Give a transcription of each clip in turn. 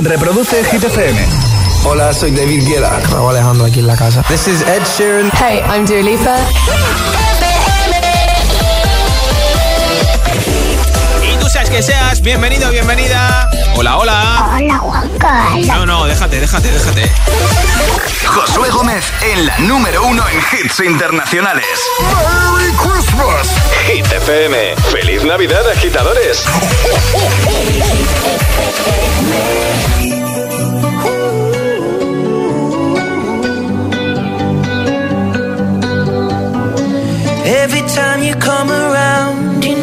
Reproduce Hit FM. Hola, soy David Guetta. Me Alejandro aquí en la casa. This is Ed Sheeran. Hey, I'm Dua Lipa. Que seas, bienvenido, bienvenida. Hola, hola. Hola, Juan Carlos. No, no, déjate, déjate, déjate. Josué Gómez en la número uno en hits internacionales. ¡Merry Christmas! Hit FM. ¡Feliz Navidad, agitadores! Every time you come around,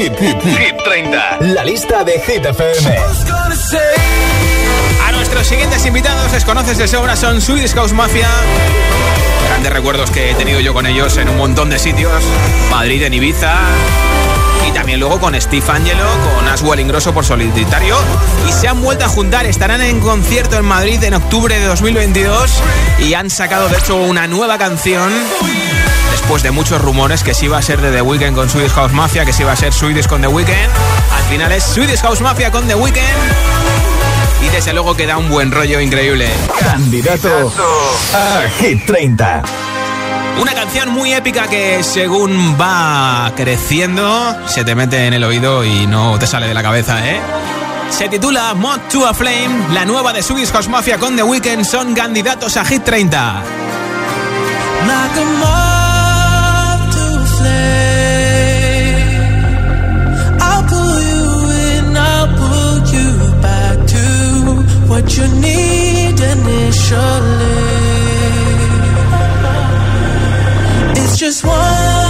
Hit, Hit, Hit 30. La lista de Hit FM. A nuestros siguientes invitados les conoces de sobra, son Swedish House Mafia. Grandes recuerdos que he tenido yo con ellos en un montón de sitios. Madrid, en Ibiza. Y también luego con Steve Angelo, con Aswell Ingrosso por solitario. Y se han vuelto a juntar, estarán en concierto en Madrid en octubre de 2022. Y han sacado de hecho una nueva canción. Después de muchos rumores que si iba a ser de The Weeknd con Swedish House Mafia, que si iba a ser Swedish con The Weeknd. Al final es Swedish House Mafia con The Weeknd. Y desde luego que da un buen rollo increíble. Candidato a Hit 30. Una canción muy épica que según va creciendo se te mete en el oído y no te sale de la cabeza, ¿eh? Se titula Mod to a Flame, la nueva de Swedish House Mafia con The Weeknd son candidatos a Hit 30. what you need initially. It's just one.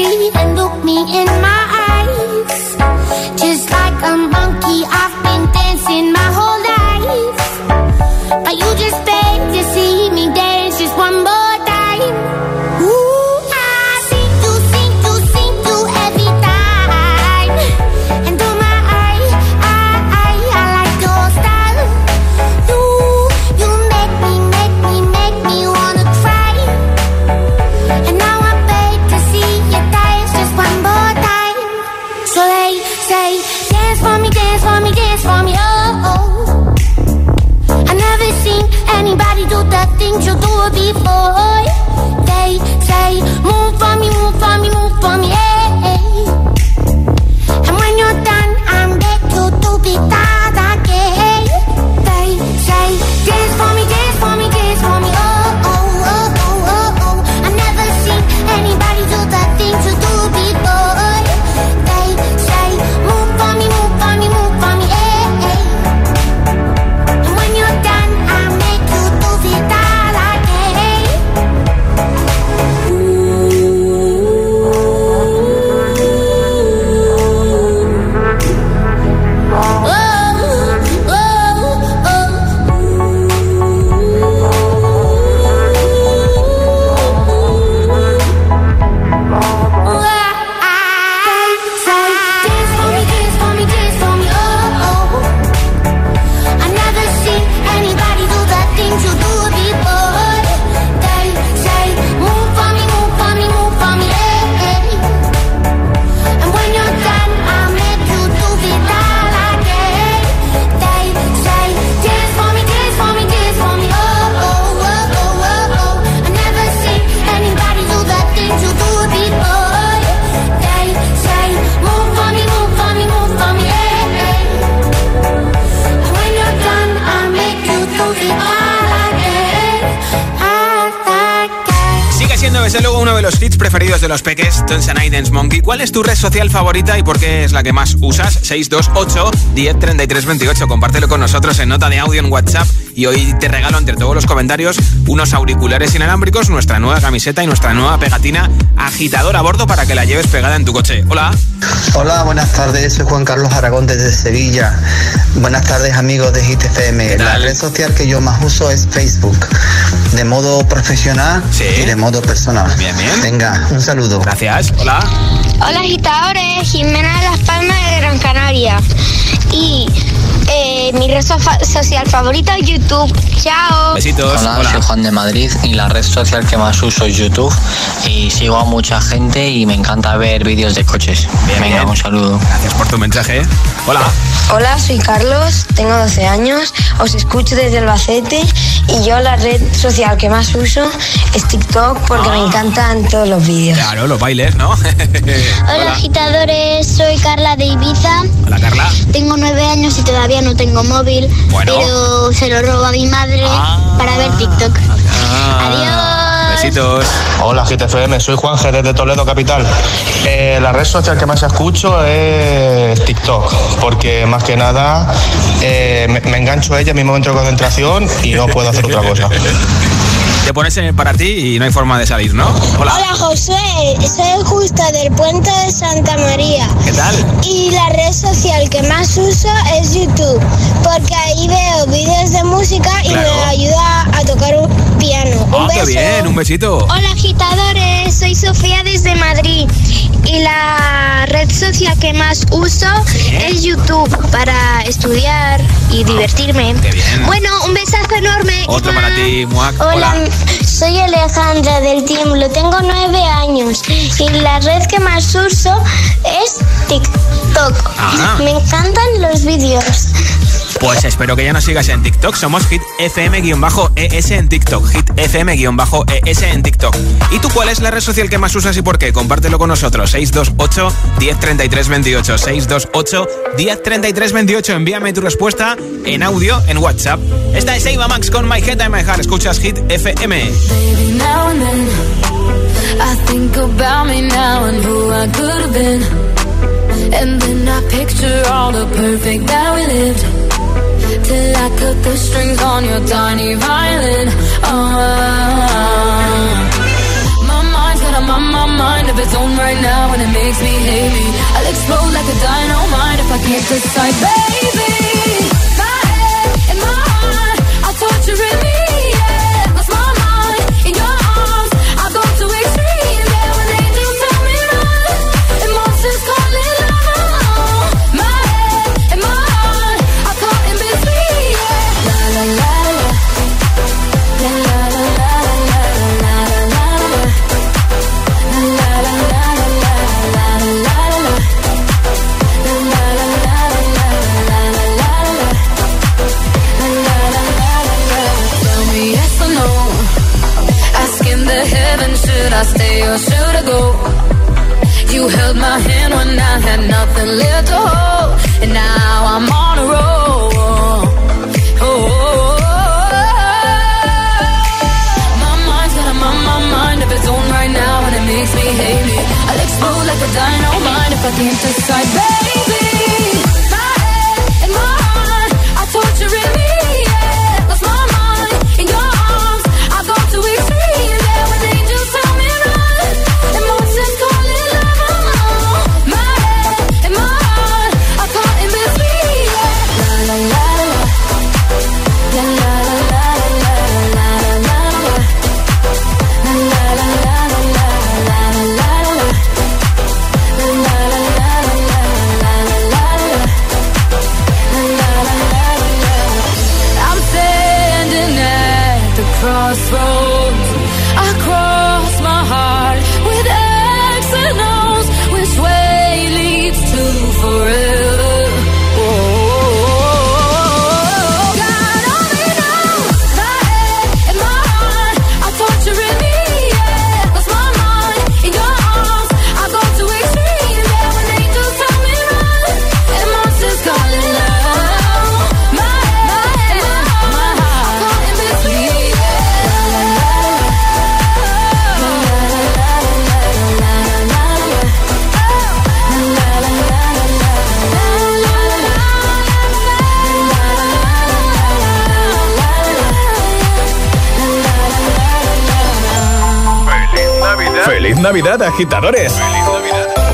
and look me in my de los peques, Tonsanay Dance Monkey. ¿Cuál es tu red social favorita y por qué es la que más usas? 628 10 28. Compártelo con nosotros en nota de audio en WhatsApp. Y hoy te regalo entre todos los comentarios unos auriculares inalámbricos, nuestra nueva camiseta y nuestra nueva pegatina agitador a bordo para que la lleves pegada en tu coche. Hola. Hola, buenas tardes. Soy Juan Carlos Aragón desde Sevilla. Buenas tardes, amigos de GTFM. La red social que yo más uso es Facebook, de modo profesional y de modo personal. Bien, bien. Venga, un saludo. Gracias. Hola. Hola, agitadores. Jimena de Las Palmas de Gran Canaria. Y Eh, mi red social favorita es YouTube. Chao. Besitos. Hola, soy Juan de Madrid y la red social que más uso es YouTube y sigo a mucha gente y me encanta ver vídeos de coches. Venga, un saludo. Gracias por tu mensaje. Hola. Hola, soy Carlos, tengo 12 años, os escucho desde Albacete y yo la red social que más uso es TikTok porque me encantan todos los vídeos. Claro, los bailes, ¿no? Hola, agitadores, soy Carla de Ibiza. Hola, Carla. Tengo nueve años y todavía no tengo móvil, Bueno. pero se lo robo a mi madre para ver TikTok. Ah, Besitos. Hola GTFM, soy Juan Jerez de Toledo Capital. Eh, la red social que más escucho es TikTok, porque más que nada eh, me, me engancho a ella en mi momento de concentración y no puedo hacer otra cosa. Te pones en- para ti y no hay forma de salir, ¿no? Hola. Hola Josué, soy justa del puente de Santa María. ¿Qué tal? Y la red social que más uso es YouTube, porque ahí veo vídeos de música y Claro. me ayuda a tocar un piano. Ah, un qué beso. bien, un besito. Hola agitadores, soy Sofía desde Madrid y la red social que más uso es YouTube para estudiar y divertirme. Qué bien. Bueno, un besazo enorme. Otro para ti, Muac. Hola, soy Alejandra del Team, lo tengo nueve años y la red que más uso es TikTok. Ajá. Me encantan los vídeos. Pues espero que ya nos sigas en TikTok. Somos Hit FM-ES en TikTok. Hit FM-ES en TikTok. ¿Y tú cuál es la red social que más usas y por qué? Compártelo con nosotros. 628 1033 28. 628 1033 28. Envíame tu respuesta en audio en WhatsApp. Esta es Eva Max con My Head and My Heart. Escuchas Hit FM. Till I cut the strings on your tiny violin. Oh, my mind's got a my, my mind of its own right now, and it makes me me. I'll explode like a dynamite if I can't decide, baby. Can't decide, Navidad, agitadores. ¡Feliz Navidad!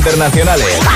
Internacionales.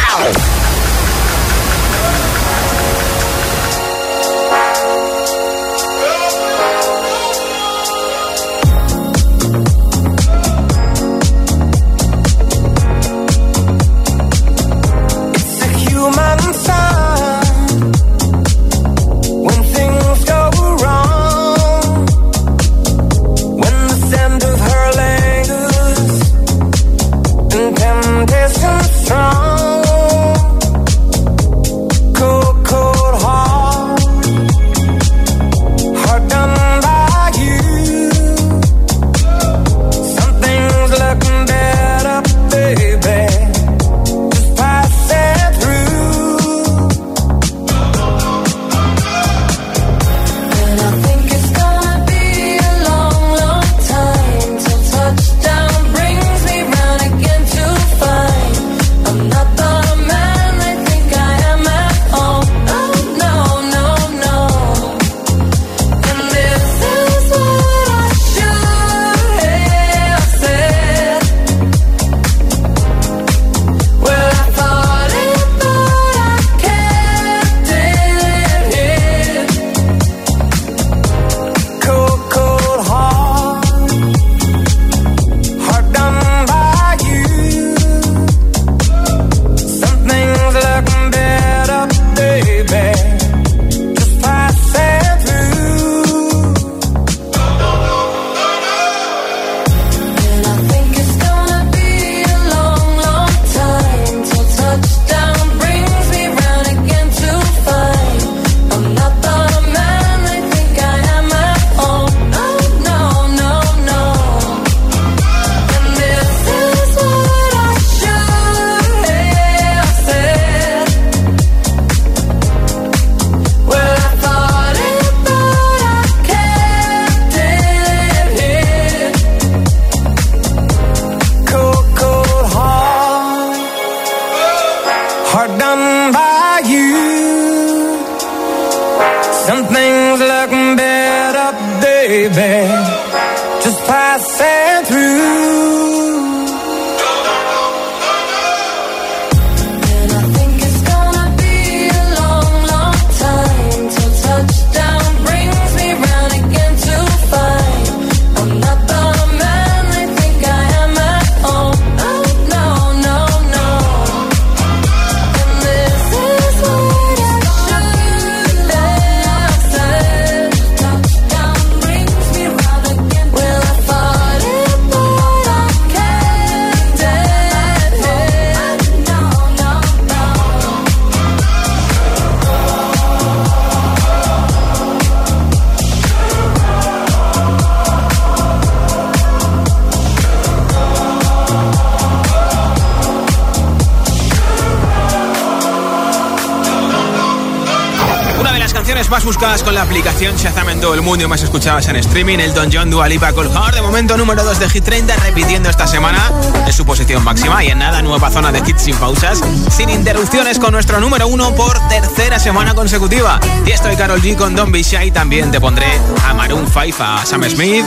Aplicación Shazam en todo el mundo y más escuchadas en streaming. El Don John Dualipa Colhard, de momento número 2 de Hit 30, repitiendo esta semana en su posición máxima. Y en nada, nueva zona de hits sin pausas, sin interrupciones con nuestro número 1 por tercera semana consecutiva. Y estoy Carol G con Don Shy. También te pondré a Maroon 5, a Sam Smith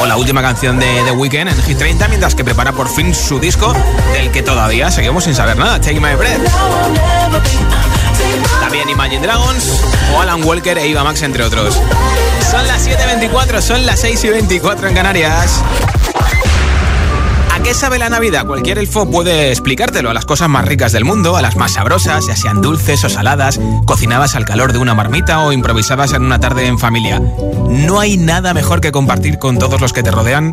o la última canción de The Weeknd en Hit 30, mientras que prepara por fin su disco, del que todavía seguimos sin saber nada. Take My Breath. También Imagine Dragons o Alan Walker e Iva Max, entre otros. Son las 7.24, son las 6.24 en Canarias. ¿A qué sabe la Navidad? Cualquier elfo puede explicártelo. A las cosas más ricas del mundo, a las más sabrosas, ya sean dulces o saladas, cocinadas al calor de una marmita o improvisadas en una tarde en familia. No hay nada mejor que compartir con todos los que te rodean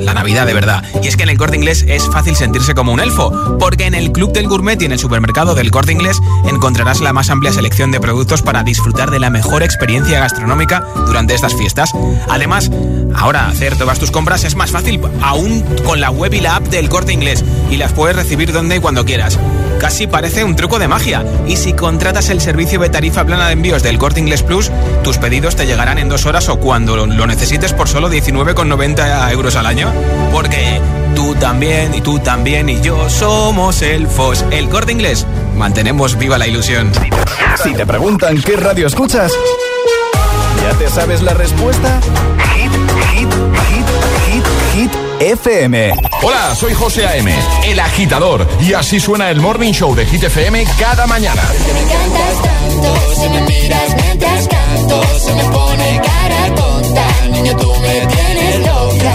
la Navidad de verdad. Y es que en el corte inglés es fácil sentirse como un elfo, porque en el Club del Gourmet y en el supermercado del corte inglés encontrarás la más amplia selección de productos para disfrutar de la mejor experiencia gastronómica durante estas fiestas. Además, ahora hacer todas tus compras es más fácil, aún con la web y la app del corte inglés, y las puedes recibir donde y cuando quieras. Casi parece un truco de magia. Y si contratas el servicio de tarifa plana de envíos del Corte Inglés Plus, tus pedidos te llegarán en dos horas o cuando lo necesites por solo 19,90 euros al año. Porque tú también y tú también y yo somos elfos. El Corte Inglés. Mantenemos viva la ilusión. Si te preguntan qué radio escuchas, ¿ya te sabes la respuesta? FM. Hola, soy José A.M., el agitador, y así suena el Morning Show de Hit FM cada mañana. Me encantas tanto, si me miras mientras canto, se me pone cara tonta, niño tú me tienes loca.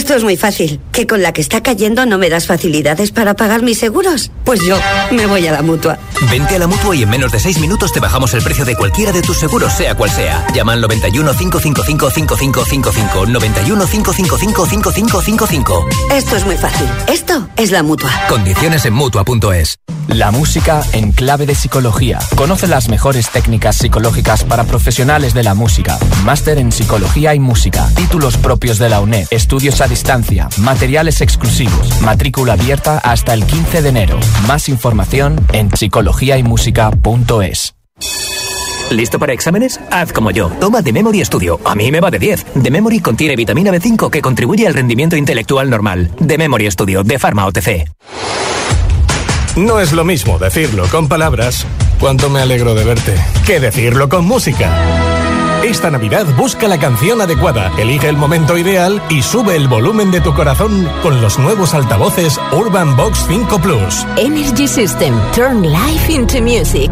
Esto es muy fácil. ¿Que con la que está cayendo no me das facilidades para pagar mis seguros? Pues yo me voy a la mutua. Vente a la mutua y en menos de 6 minutos te bajamos el precio de cualquiera de tus seguros, sea cual sea. Llama al 91 555 5555. 91 555 5555. Esto es muy fácil. Esto es la mutua. Condiciones en mutua.es. La música en clave de psicología. Conoce las mejores técnicas psicológicas para profesionales de la música. Máster en psicología y música. Títulos propios de la UNED. Estudios a distancia. Materiales exclusivos. Matrícula abierta hasta el 15 de enero. Más información en psicologiaymusica.es. ¿Listo para exámenes? Haz como yo. Toma The Memory Studio. A mí me va de 10. The Memory contiene vitamina B5 que contribuye al rendimiento intelectual normal. The Memory Studio de Pharma OTC. No es lo mismo decirlo con palabras, cuánto me alegro de verte, que decirlo con música. Esta Navidad busca la canción adecuada, elige el momento ideal y sube el volumen de tu corazón con los nuevos altavoces Urban Box 5 Plus. Energy System. Turn life into music.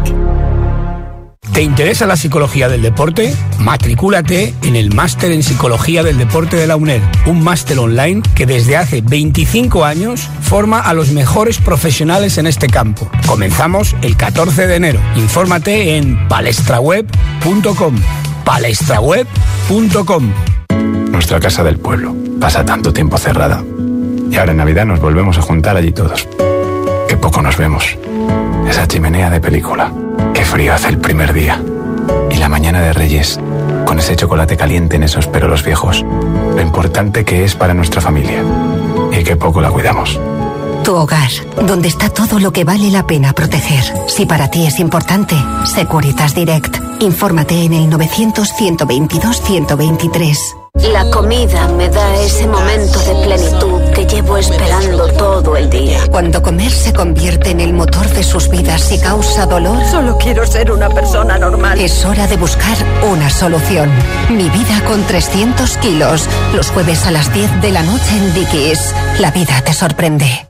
¿Te interesa la psicología del deporte? Matricúlate en el Máster en Psicología del Deporte de la UNED, un máster online que desde hace 25 años forma a los mejores profesionales en este campo. Comenzamos el 14 de enero. Infórmate en palestraweb.com. palestraweb.com. Nuestra casa del pueblo pasa tanto tiempo cerrada. Y ahora en Navidad nos volvemos a juntar allí todos. Qué poco nos vemos. Esa chimenea de película. Qué frío hace el primer día. Y la mañana de Reyes, con ese chocolate caliente en esos perolos viejos. Lo importante que es para nuestra familia. Y qué poco la cuidamos. Tu hogar, donde está todo lo que vale la pena proteger. Si para ti es importante, Securitas Direct. Infórmate en el 900-122-123. La comida me da ese momento de plenitud que llevo esperando todo el día. Cuando comer se convierte en el motor de sus vidas y causa dolor, Solo quiero ser una persona normal. es hora de buscar una solución. Mi vida con 300 kilos. Los jueves a las 10 de la noche en Dickies. La vida te sorprende.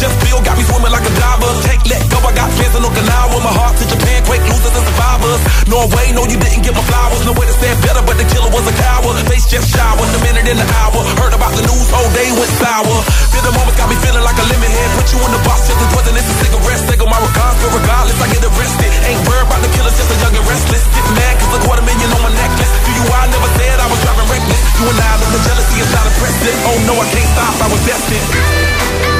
Just feel got me swimming like a diver. Take, let go, I got plans in Okinawa. My heart to Japan, quake losers and survivors. Norway, no, you didn't get my flowers. No way to stand better, but the killer was a coward. Face just showered, a minute in the hour. Heard about the news, whole day went sour. Feel the moments got me feeling like a lemon head. Put you in the box, just as wasn't a cigarette. Take my regards, but regardless, I get arrested. Ain't worried about the killers, just a young and restless. Get mad, cause a quarter million on my necklace. Do you, I never said I was driving reckless. You and I, know the jealousy is not impressive. Oh no, I can't stop, I was destined.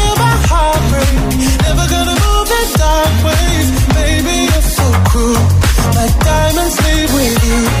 My diamonds leave with you.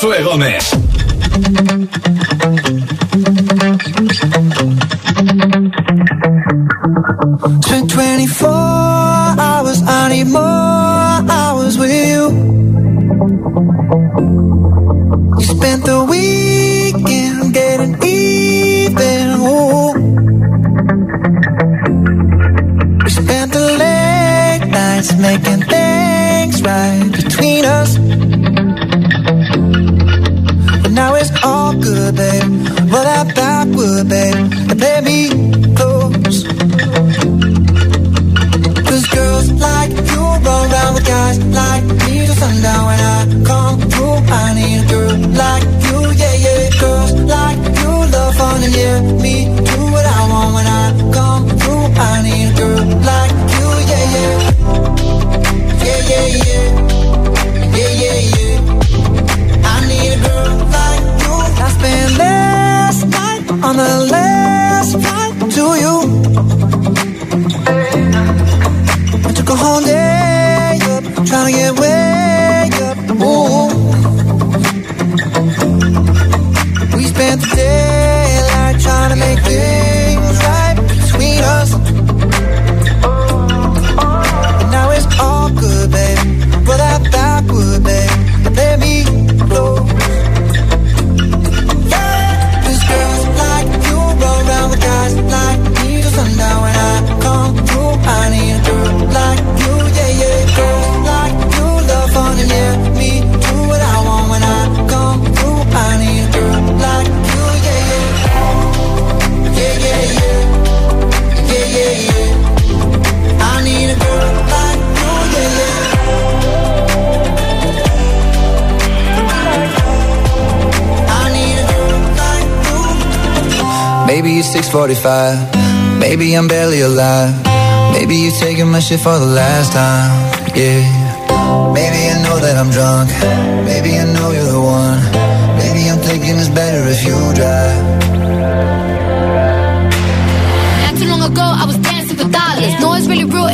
Josué Gómez. 45. Maybe I'm barely alive. Maybe you're taking my shit for the last time. Yeah. Maybe I know that I'm drunk. Maybe I know you're the one. Maybe I'm thinking it's better if you drive.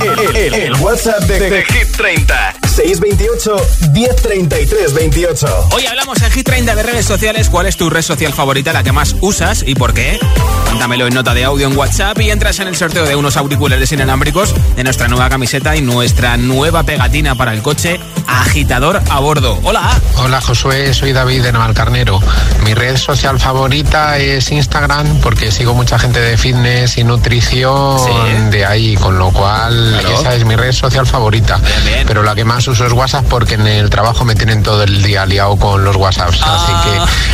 El, el- el WhatsApp de, de Hit 30 628 1033 28 Hoy hablamos en Hit 30 de redes sociales. ¿Cuál es tu red social favorita, la que más usas y por qué? Cuéntamelo en nota de audio en WhatsApp y entras en el sorteo de unos auriculares inalámbricos de nuestra nueva camiseta y nuestra nueva pegatina para el coche agitador a bordo. Hola. Hola Josué, soy David de Navalcarnero. Mi red social favorita es Instagram porque sigo mucha gente de fitness y nutrición de ahí, con lo cual Claro. esa es mi red social favorita. Pero la que más uso es WhatsApp porque en el trabajo me tienen todo el día liado con los WhatsApps, así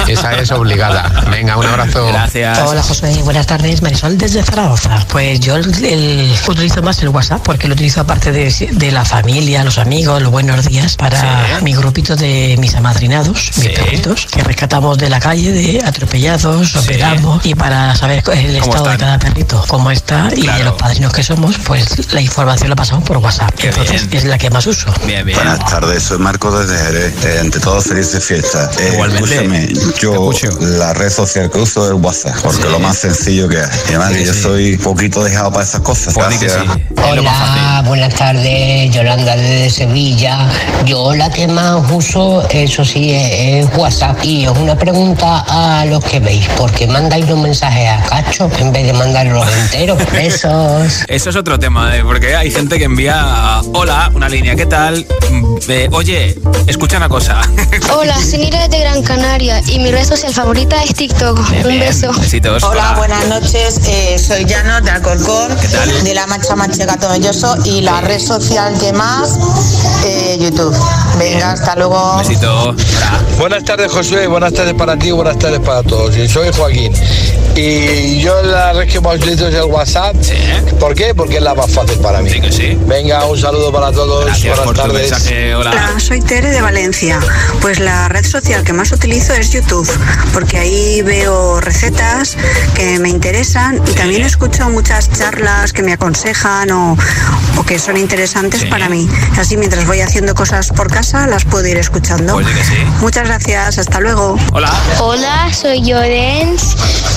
que esa es obligada. Venga, un abrazo. Gracias. Hola José, buenas tardes, Marisol desde Zaragoza. Pues yo el- el- utilizo más el WhatsApp porque lo utilizo aparte de, de la familia, los amigos, los buenos días para mi grupito de mis amadrinados, mis perritos, que rescatamos de la calle, de atropellados, operamos y para saber el ¿Cómo estado de cada perrito, cómo está y de los padrinos que somos, pues la información la pasamos por WhatsApp. Entonces es la que más uso. Buenas tardes, soy Marco desde Jerez. Eh, ante todo, felices fiestas. Eh, Igualmente. Escúchame, yo la red social que uso es WhatsApp, porque lo más sencillo que hay. Y además que yo soy poquito dejado para esas cosas. Gracias. Hola, buenas tardes, Yolanda desde Sevilla. Yo la que más uso, eso sí, es, es WhatsApp. Y es una pregunta a los que veis, ¿por qué mandáis los mensajes a cacho en vez de mandarlos enteros? Besos. Eso es otro tema, ¿eh? porque hay gente que envía hola, una línea, ¿qué tal? Mm, eh, oye, escucha una cosa. Hola, soy Nira de Gran Canaria y mi red social favorita es TikTok. Un beso. Besitos. Hola, buenas noches. Eh, soy Llanos de Alcorcón, de la Mancha Manchega Tomelloso y la red social que más, eh, YouTube. Venga, hasta luego. Besito. Buenas tardes, José. Buenas tardes para ti, buenas tardes para todos. Y soy Joaquín. Y yo la red que más utilizo es el WhatsApp. ¿Por qué? Porque es la más fácil para mí. Venga, un saludo para todos. Gracias buenas por tu tardes. mensaje. Hola. Hola, soy Tere de Valencia. Pues la red social que más utilizo es YouTube, porque ahí veo recetas que me me interesan y también escucho muchas charlas que me aconsejan o, o que son interesantes para mí. Así mientras voy haciendo cosas por casa las puedo ir escuchando. Pues Muchas gracias, hasta luego. Hola. Hola, soy Llorens,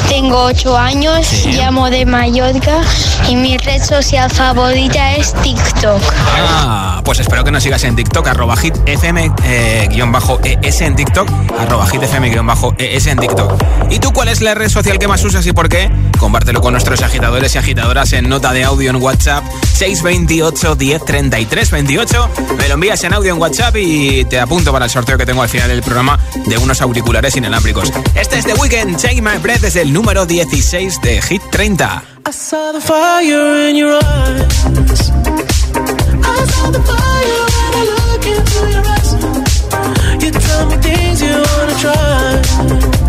tengo 8 años, llamo de Mallorca y mi red social favorita es TikTok. Ah, pues espero que nos sigas en TikTok, arroba hitfm eh, guion bajo ES en TikTok, arroba hitfm guion bajo ES en TikTok. ¿Y tú cuál es la red social que más usas y por qué? Compártelo con nuestros agitadores y agitadoras en nota de audio en WhatsApp 628 10 33 28. Me lo envías en audio en WhatsApp y te apunto para el sorteo que tengo al final del programa de unos auriculares inalámbricos. Este es The Weekend, Take My Breath desde el número 16 de Hit 30. I saw the fire in your eyes. I saw the fire when I look into your eyes. You tell me things you wanna try.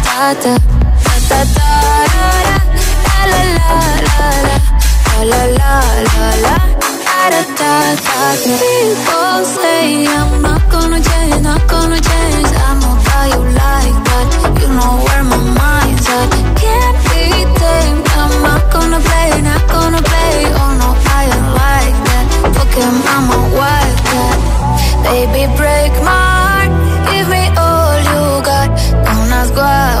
la la la la la la la la la People say I'm not gonna change, not gonna change. I know how you like that. You know where my mind's at. Can't be tamed. I'm not gonna play, not gonna play. Oh no, I like that. Fucking mama, why that? Baby, break my heart. Give me all you got. Don't ask why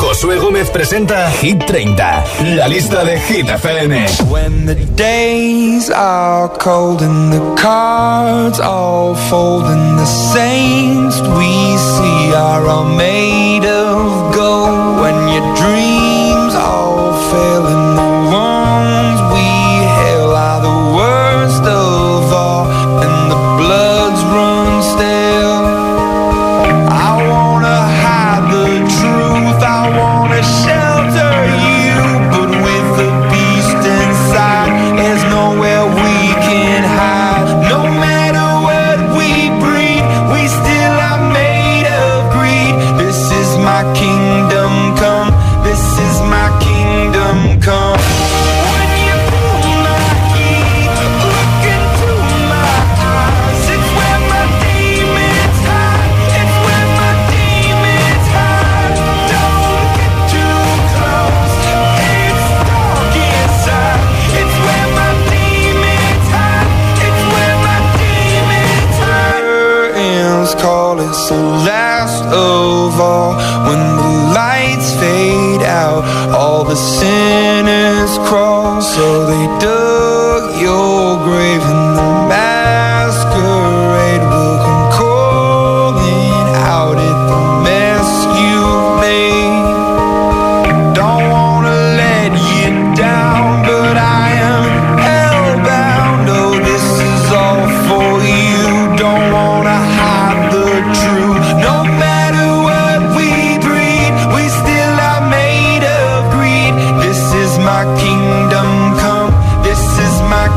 Josué Gómez presenta Hit 30, la lista de Hit FM. When the days are cold and the cards all fold and the saints we see are all made of gold when you dream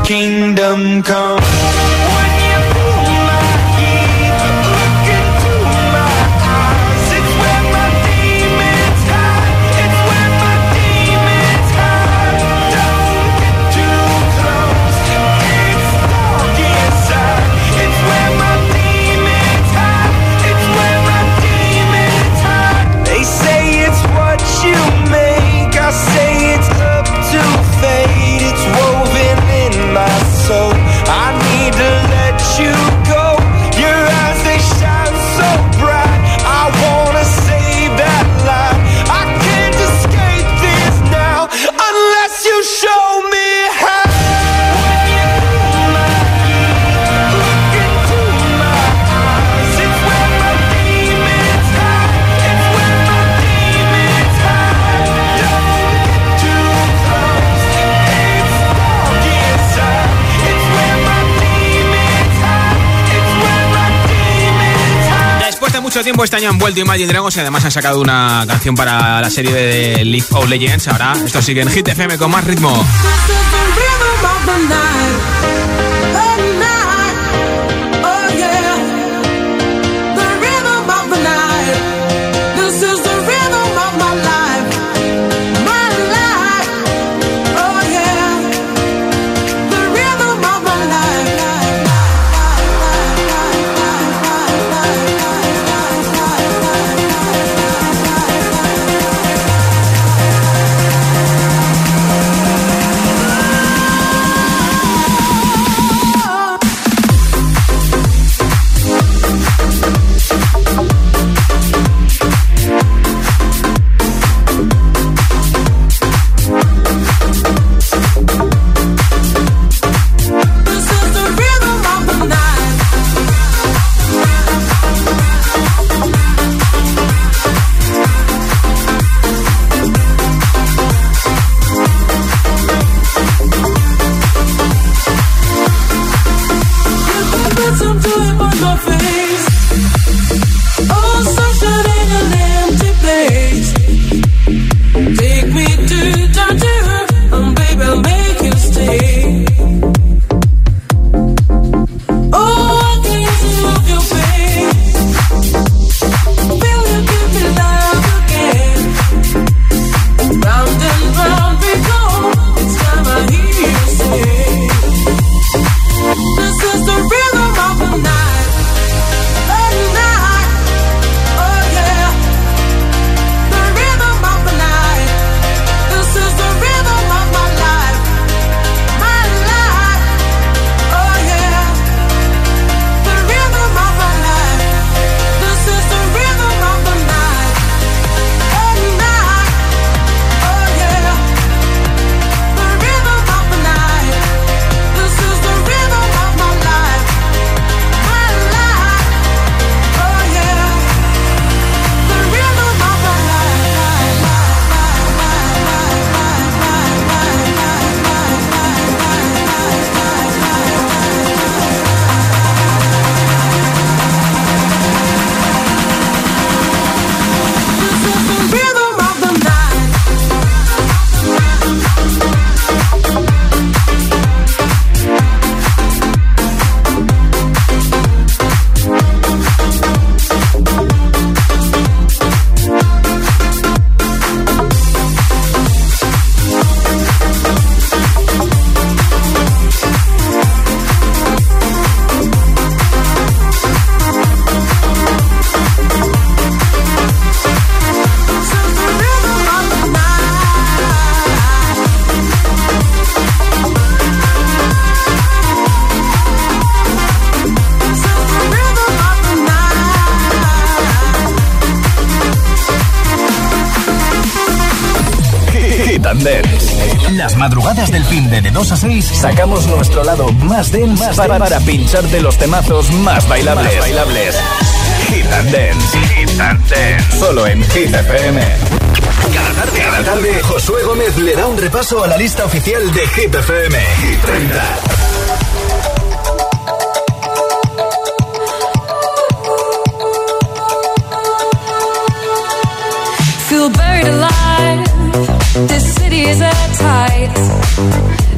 kingdom come. este año han vuelto Imagine Dragons y además han sacado una canción para la serie de League of Legends. Ahora esto sigue en Hit FM con más ritmo. 2 a 6 sacamos nuestro lado más dense más para, para pincharte los temazos más bailables. Más bailables. Hit and Dance. Hit and Dance. Solo en Hit FM. Cada tarde, cada tarde, Josué Gómez le da un repaso a la lista oficial de Hit FM. Hit 30. Feel buried alive. This city is at tight.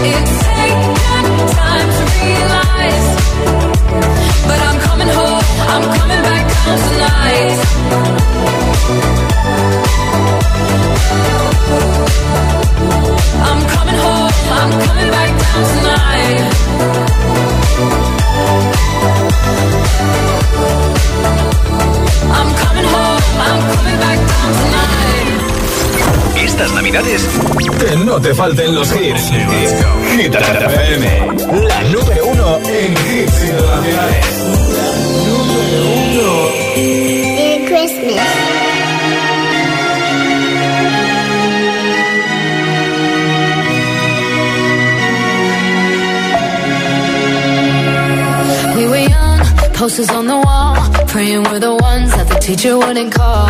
It's que no te falten los hits. Hit FM, la número uno en hits internacionales. Número uno. Merry Christmas. We were young, posters on the wall, praying we're the ones that the teacher wouldn't call.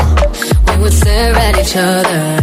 We would stare at each other,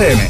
FM.